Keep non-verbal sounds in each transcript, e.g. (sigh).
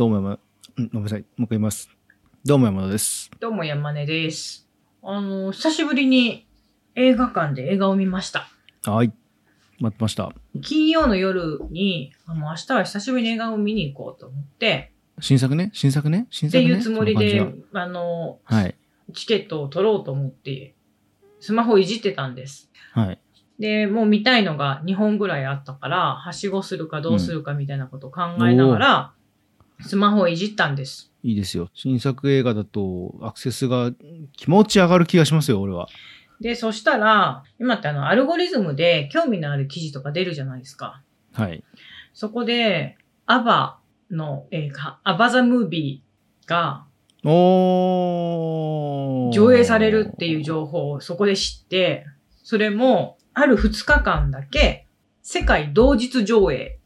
どうも山、うんごめんなさい。もう一回言います。どうも山田です。どうも山根です。あの、久しぶりに映画館で映画を見ました。はい。待ってました。金曜の夜に、あもう明日は久しぶりに映画を見に行こうと思って、新作ね？新作ね？新作ね？っていうつもりであの、じははい。チケットを取ろうと思って、スマホをいじってたんです。はい。で、もう見たいのが2本ぐらいあったから、はしごするかどうするかみたいなことを考えながら、スマホをいじったんです。いいですよ。新作映画だと、アクセスが気持ち上がる気がしますよ、俺は。で、そしたら、今ってあの、アルゴリズムで興味のある記事とか出るじゃないですか。はい。そこで、アバの映画、アバザムービーがおー。上映されるっていう情報をそこで知って、それも、ある2日間だけ、世界同日上映。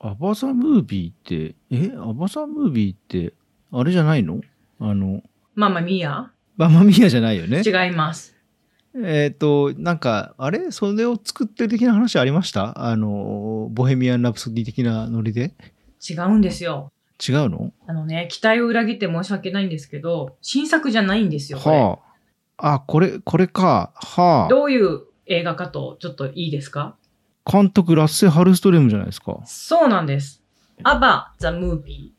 アバザムービーって、え？アバザムービーって、あれじゃないの？あの、ママミヤ？ママミヤじゃないよね。違います。えっ、と、なんか、あれ？それを作ってる的な話ありました？あの、ボヘミアン・ラプソディ的なノリで？違うんですよ。違うの？あのね、期待を裏切って申し訳ないんですけど、新作じゃないんですよ。はあ。あ、これ、これか。はあ。どういう映画かと、ちょっといいですか？監督、ラッセ・ハルストレムじゃないですか。そうなんです。アバ・ザ・ムービ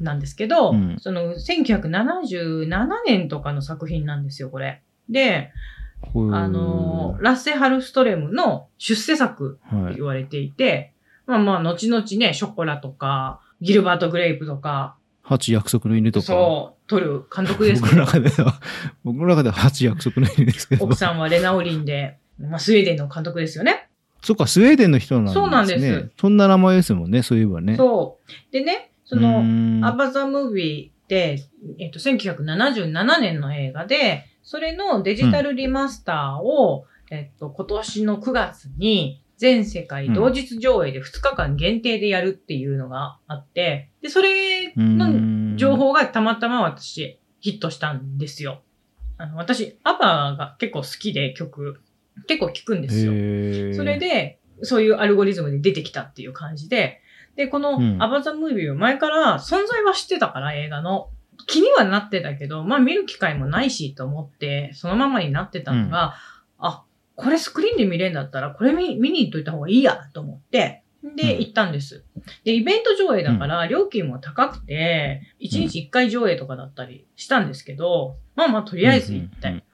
ーなんですけど、うんその1977年とかの作品なんですよ、これ。で、あの、ラッセ・ハルストレムの出世作はい。と言われていて、まあまあ、後々ね、ショコラとか、ギルバート・グレイプとか、八約束の犬とか。そう、撮る監督です僕けど、の中では、僕の中では八約束の犬ですけど。奥さんはレナ・オリンで、まあ、スウェーデンの監督ですよね。そっか、スウェーデンの人なんですね。そうなんです。そんな名前ですもんね、そういえばね。そう。でね、その、アバザ・ムービーって、えっと、1977年の映画で、それのデジタルリマスターを、えっと、今年の9月に全世界同日上映で2日間限定でやるっていうのがあって、で、それの情報がたまたま私ヒットしたんですよ。あの、私、アバが結構好きで曲、結構聴くんですよ。それで、そういうアルゴリズムで出てきたっていう感じで、で、このうんアバザムービーを前から存在は知ってたから、映画の。気にはなってたけど、まあ見る機会もないしと思って、そのままになってたのが、あ、これスクリーンで見れるんだったら、これ見見に行っといた方がいいやと思って、で、うん行ったんです。で、イベント上映だから、料金も高くて、1日1回上映とかだったりしたんですけど、まあまあとりあえず行って。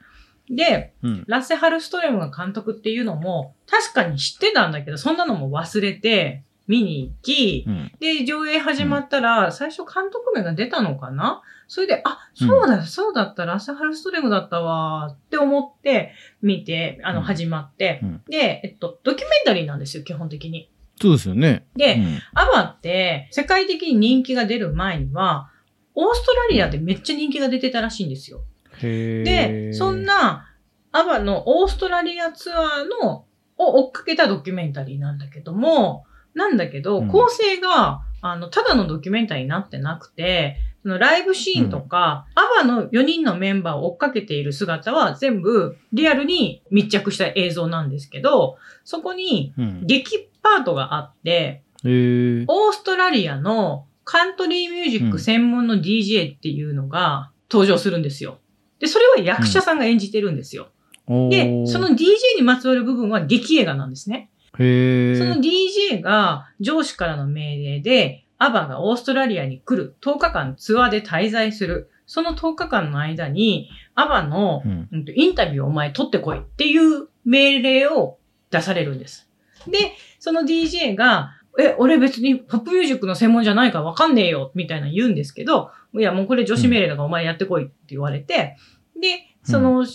で、うん。ラッセ・ハルストレムが監督っていうのも、確かに知ってたんだけど、そんなのも忘れて、見に行き、うん。で、上映始まったら、最初監督名が出たのかな？それで、あ、そうだ、そうだった、ラッセ・ハルストレムだったわ、って思って、見て、あの、うん始まって、うんで、えっと、ドキュメンタリーなんですよ、基本的に。そうですよね。で、うんアバって、世界的に人気が出る前には、オーストラリアでめっちゃ人気が出てたらしいんですよ。で、そん、な、アバのオーストラリアツアーの、を追っかけたドキュメンタリーなんだけども、なんだけど、うん構成が、あの、ただのドキュメンタリーになってなくて、そのライブシーンとか、アバの4人のメンバーを追っかけている姿は全部リアルに密着した映像なんですけど、そこにうん。劇パートがあって、へーオーストラリアのカントリーミュージック専門の DJ っていうのが登場するんですよ。で、それは役者さんが演じてるんですよ。おーで、その DJ にまつわる部分は劇映画なんですね。へーその DJ が上司からの命令で、アバがオーストラリアに来る10日間ツアーで滞在する。その10日間の間に、アバのうん。インタビューをお前取ってこいっていう命令を出されるんです。で、その DJ が、え、俺別にポップミュージックの専門じゃないからわかんねえよ、みたいな言うんですけど、いや、もうこれ女子命令だからお前やってこいって言われて、で、その、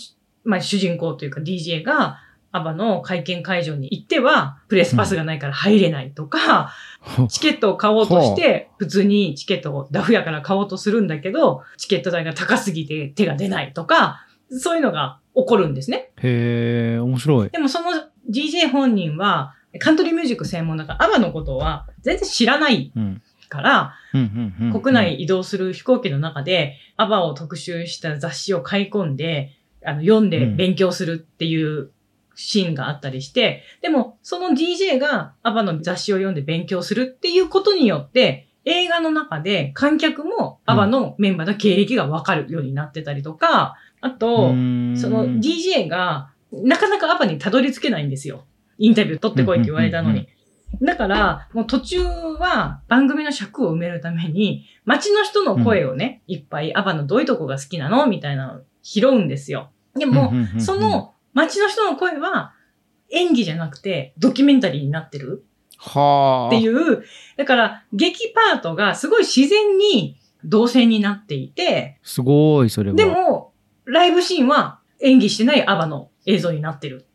まあ、主人公というか DJ が、アバの会見会場に行っては、プレスパスがないから入れないとか、チケットを買おうとして、普通にチケットをダフやから買おうとするんだけど、チケット代が高すぎて手が出ないとか、そういうのが起こるんですね。へえ、面白い。でもその DJ 本人は、カントリーミュージック専門だから、アバのことは全然知らないうん。から、国内移動する飛行機の中で、アバを特集した雑誌を買い込んで、あの、読んで勉強するっていうシーンがあったりして、でも、その DJ がアバの雑誌を読んで勉強するっていうことによって、映画の中で観客もアバのメンバーの経歴がわかるようになってたりとか、あと、その DJ がなかなかアバにたどり着けないんですよ。インタビュー取ってこいって言われたのに。だから、もう途中は番組の尺を埋めるために、街の人の声をね、いっぱいアバのどういうとこが好きなの？みたいなのを拾うんですよ。でも、そ、の街の人の声は演技じゃなくてドキュメンタリーになってる？はあ。っていう、だから劇パートがすごい自然に動線になっていて、すごい、それは。で、も、ライブシーンは演技してないアバの映像になってる。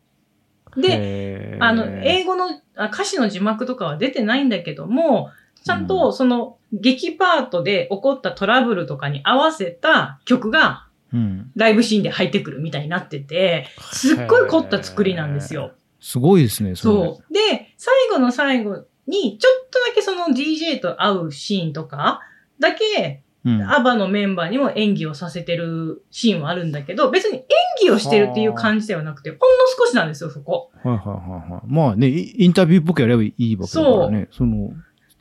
で、であの、英語のあ歌詞の字幕とかは出てないんだけども、ちゃんうとその劇パートで起こったトラブルとかに合わせた曲がうん。ライブシーンで入ってくるみたいになってて、すっごい凝った作りなんですよ。すごいですね。そう。で、最後の最後に、ちょっとだけその DJ と会うシーンとか、だけ、うん。アバのメンバーにも演技をさせてるシーンはあるんだけど、別に演技をしてるっていう感じではなくて、ほんの少しなんですよ、そこ。はいはいはいはい。まあね、イインタビューっぽくやればいいわけだからね。その、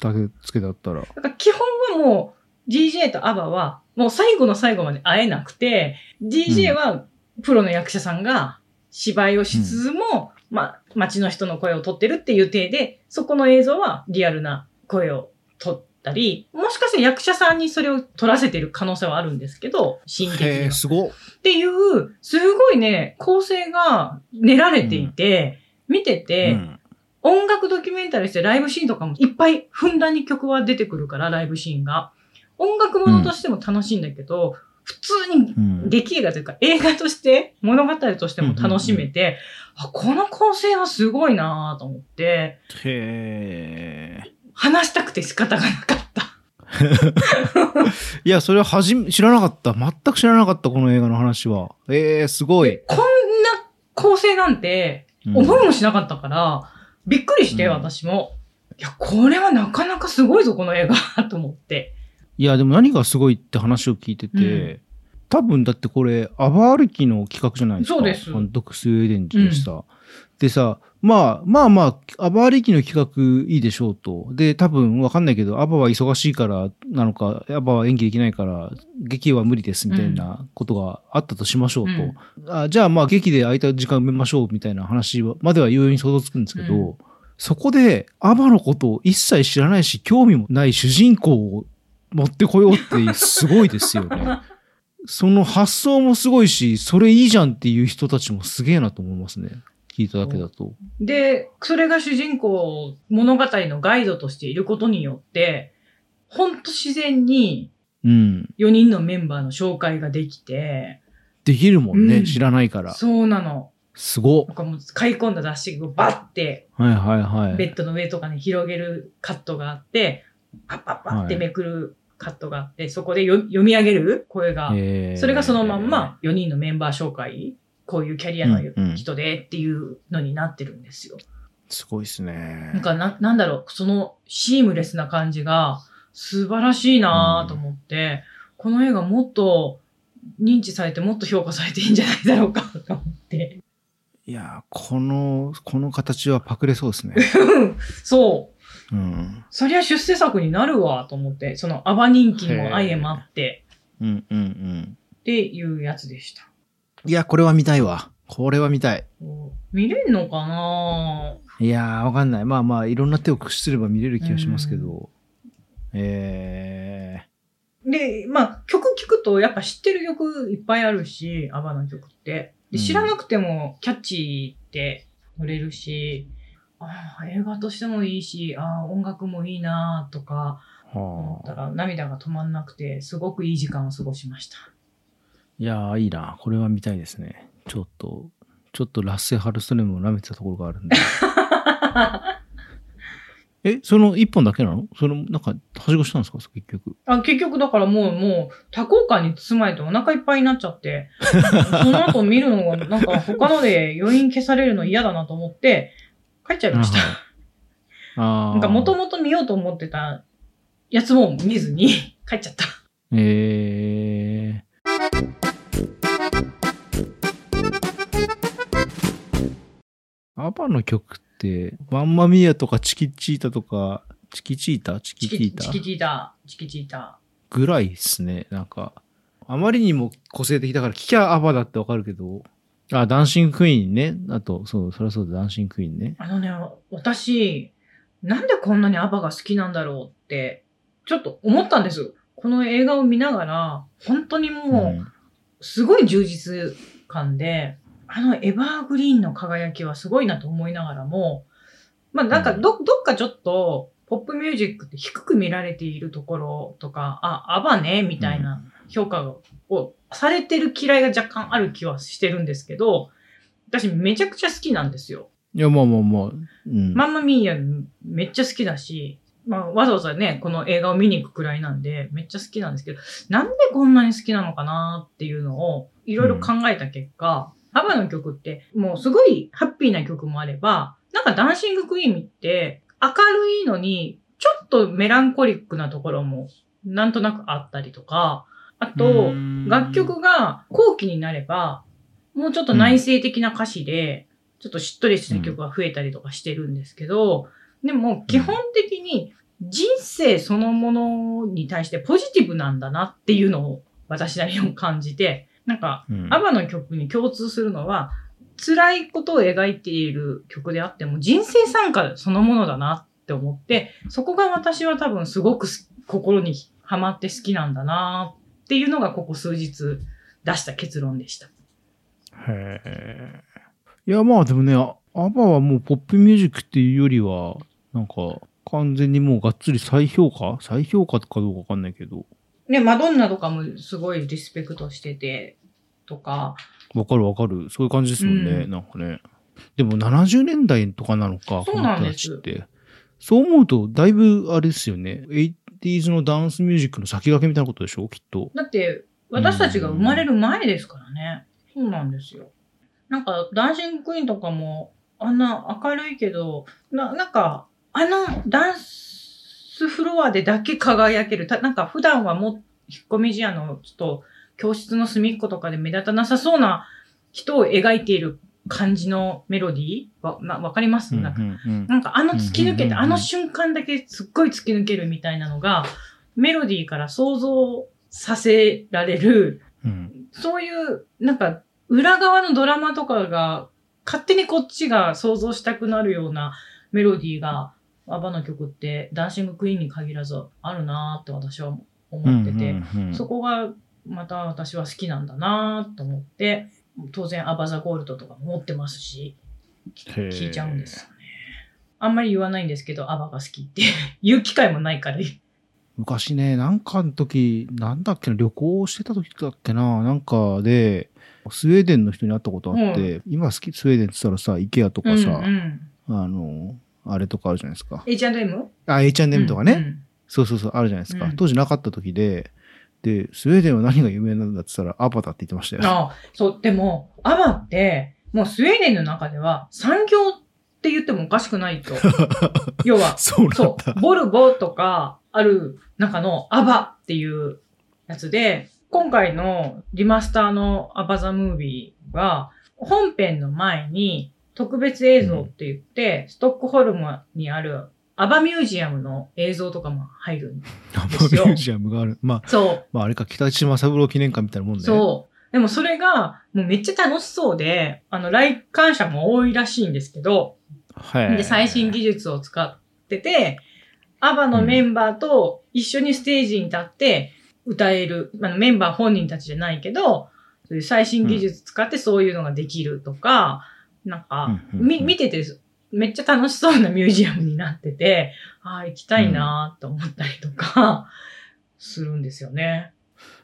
だけつけだったら。だから基本はもう、DJ とアバは、もう最後の最後まで会えなくて、DJ はプロの役者さんが芝居をしつつも、まあ、街の人の声を取ってるっていう体で、そこの映像はリアルな声を取ったり、もしかして役者さんにそれを撮らせてる可能性はあるんですけど、シーン的にすごっ。っていう、すごいね、構成が練られていて、見てて、うん。音楽ドキュメンタリーしてライブシーンとかもいっぱいふんだんに曲は出てくるから、ライブシーンが。音楽ものとしても楽しいんだけど、普通にうん。劇映画というか映画として、物語としても楽しめて、あ、この構成はすごいなぁと思って、へえ。話したくて仕方がなかった。(laughs) いや、それははじめ、知らなかった。全く知らなかった、この映画の話は。ええ、すごい。こんな構成なんてうん思いもしなかったから、びっくりして、うん私も。いや、これはなかなかすごいぞ、この映画、(laughs) と思って。いや、でも何がすごいって話を聞いてて、うん多分だってこれ、アバ歩きの企画じゃないですか。そうですあのドクスウェーデンジでさ。でさ、まあまあまあ、アバ歩きの企画いいでしょうと。で、多分わかんないけど、アバは忙しいからなのか、アバは演技できないから、劇は無理ですみたいなことがあったとしましょうと。あじゃあまあ劇で空いた時間埋めましょうみたいな話はまでは容易に想像つくんですけど、うんそこでアバのことを一切知らないし興味もない主人公を持ってこようってすごいですよね。(laughs) その発想もすごいし、それいいじゃんっていう人たちもすげえなと思いますね。聞いただけだと。で、それが主人公、物語のガイドとしていることによって、ほんと自然にうん。4人のメンバーの紹介ができて、できるもんね、うん知らないから。そうなの。すごっなんかもう買い込んだ雑誌をバッてはいはいはい。ベッドの上とかに広げるカットがあって、パッパッパッってめくるカットがあって、そこでよ読み上げる声が、えーそれがそのまんま4人のメンバー紹介、こういうキャリアのうんうん人でっていうのになってるんですよ。すごいですね。なんかな、なんだろう、そのシームレスな感じが素晴らしいなぁと思って、この映画もっと認知されてもっと評価されていいんじゃないだろうかと思って。いやー、この、この形はパクれそうですね。そう。うん。そりゃ出世作になるわと思って、そのアバ人気も相まってうんうんうん。っていうやつでした。いや、これは見たいわ。これは見たい。見れんのかな？いやー、わかんない。まあまあ、いろんな手を駆使すれば見れる気がしますけど。えで、まあ、曲聴くとやっぱ知ってる曲いっぱいあるし、アバの曲って。でうん知らなくてもキャッチーって乗れるし、ああ、映画としてもいいし、ああ、音楽もいいなとかー、思ったはあ。ら涙が止まんなくて、すごくいい時間を過ごしました。いやー、いいな。これは見たいですね。ちょっと、ちょっとラッセ・ハルストレムを舐めてたところがあるんで。(laughs) え、その一本だけなの？その、なんか、はしごしたんですか？結局。あ結局だからもう、もう、多幸感に包まれてお腹いっぱいになっちゃって、(laughs) その後見るのが、なんか他ので余韻消されるの嫌だなと思って、帰っちゃいました。ああ。なんか元々見ようと思ってたやつも見ずに (laughs) 帰っちゃった。えー。アバの曲って、マンマミーアとかチキチータとか、チキチータ？チキチータ？チキチータ、チキチータ。ぐらいですね。なんか、あまりにも個性的だから聞きゃアバだってわかるけど、あ、ダンシングクイーンね。あと、そう、そりゃそうだ、ダンシングクイーンね。あのね、私、なんでこんなにアバが好きなんだろうって、ちょっと思ったんです。この映画を見ながら、本当にもう、すごい充実感で、あのエバーグリーンの輝きはすごいなと思いながらも、まあなんかど、どっかちょっと、ポップミュージックって低く見られているところとか、あ、アバね、みたいな評価をされてる嫌いが若干ある気はしてるんですけど、私めちゃくちゃ好きなんですよ。いや、まあまあまあ、うん。マンマミーヤめっちゃ好きだし、まあ、わざわざね、この映画を見に行くくらいなんで、めっちゃ好きなんですけど、なんでこんなに好きなのかなっていうのを、いろいろ考えた結果、アバの曲って、もうすごいハッピーな曲もあれば、なんかダンシングクイーンって、明るいのに、ちょっとメランコリックなところも、なんとなくあったりとか、あと、楽曲が後期になれば、もうちょっと内省的な歌詞で、ちょっとしっとりした曲が増えたりとかしてるんですけど、でも基本的に人生そのものに対してポジティブなんだなっていうのを私なりにも感じて、なんか、うん。アバの曲に共通するのは、辛いことを描いている曲であっても人生参加そのものだなって思って、そこが私は多分すごくす心にハマって好きなんだなっていうのがここ数日出した結論でした。へえ。いや、まあでもね、あアバはもうポップミュージックっていうよりは、なんか、完全にもうがっつり再評価？再評価かどうかわかんないけど、ね、マドンナとかもすごいリスペクトしてて、とか、わかるわかる。そういう感じですもんね、うんなんかね。でも70年代とかなのか、そうなんこのです人たちって。そう思うと、だいぶあれですよね。80s のダンスミュージックの先駆けみたいなことでしょ？きっと。だって、私たちが生まれる前ですからね。そうなんですよ。なんか、ダンシングクイーンとかも、あんな明るいけど、な、なんか、あのダンスフロアでだけ輝ける。たなんか、普段はもう、引っ込み思案の、ちょっと、教室の隅っことかで目立たなさそうな人を描いている感じのメロディー？わ、なわかります、うんなんか。うんうん。なんかあの突き抜けて、うんうんうん。うんあの瞬間だけすっごい突き抜けるみたいなのが、メロディーから想像させられる、うん。そういう、なんか、裏側のドラマとかが、勝手にこっちが想像したくなるようなメロディーが、アバの曲って、ダンシングクイーンに限らずあるなーって私は思ってて、うんうんうん。そこがまた私は好きなんだなーと思って、当然アバザゴールドとかも持ってますし、聞いちゃうんですよね。あんまり言わないんですけど、アバが好きって (laughs) 言う機会もないから。昔ね、なんかの時、なんだっけな、旅行してた時だっけな、なんかで、スウェーデンの人に会ったことあって、今好き、スウェーデンって言ったらさ、イケアとかさ、うんうん、あの、あれとかあるじゃないですか。H&M? あ、H&M とかね、うんうんそうそうそう、あるじゃないですか。うん当時なかった時で、で、スウェーデンは何が有名なんだって言ったら、アバタって言ってましたよ。あそう、でも、アバって、もうスウェーデンの中では産業って言ってもおかしくないと。(laughs) 要は、そう。そう、ボルボとかある中のアバっていうやつで、今回のリマスターのアバザムービーは、本編の前に特別映像って言って、ストックホルムにあるアバミュージアムの映像とかも入るんアバミですよュージアムがある。まあ、そう。まあ、あれか、北島三郎記念館みたいなもんね。そう。でもそれが、もうめっちゃ楽しそうで、あの、来館者も多いらしいんですけど、はい。で、最新技術を使ってて、アバのメンバーと一緒にステージに立って歌える、あのメンバー本人たちじゃないけど、そういう最新技術使ってそういうのができるとか、なんか、うんうんうんみ、見ててめっちゃ楽しそうなミュージアムになってて、ああ、行きたいなと思ったりとか、するんですよね。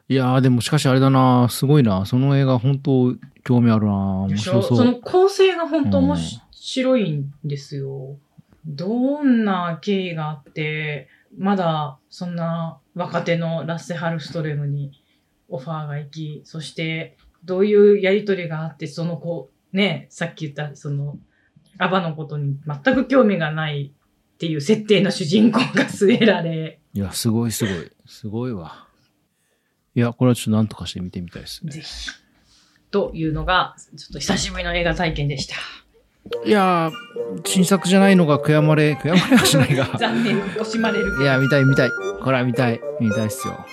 いやー、でもしかしあれだなすごいなその映画本当興味あるな面白そう。その構成が本当面白いんですよ。どんな経緯があって、まだそんな若手のラッセ・ハルストレムにオファーが行き、そしてどういうやりとりがあって、その子、ね、さっき言ったそのアバのことに全く興味がないっていう設定の主人公が据えられ、いや、すごいすごい。すごいわ。いや、これはちょっと何とかして見てみたいですねぜ。ひ。というのが、ちょっと久しぶりの映画体験でした。いやー、新作じゃないのが悔やまれ、(laughs) 悔やまれはしないが。(laughs) 残念、惜しまれる。いや、見たい見たい。これは見たい。見たいっすよ。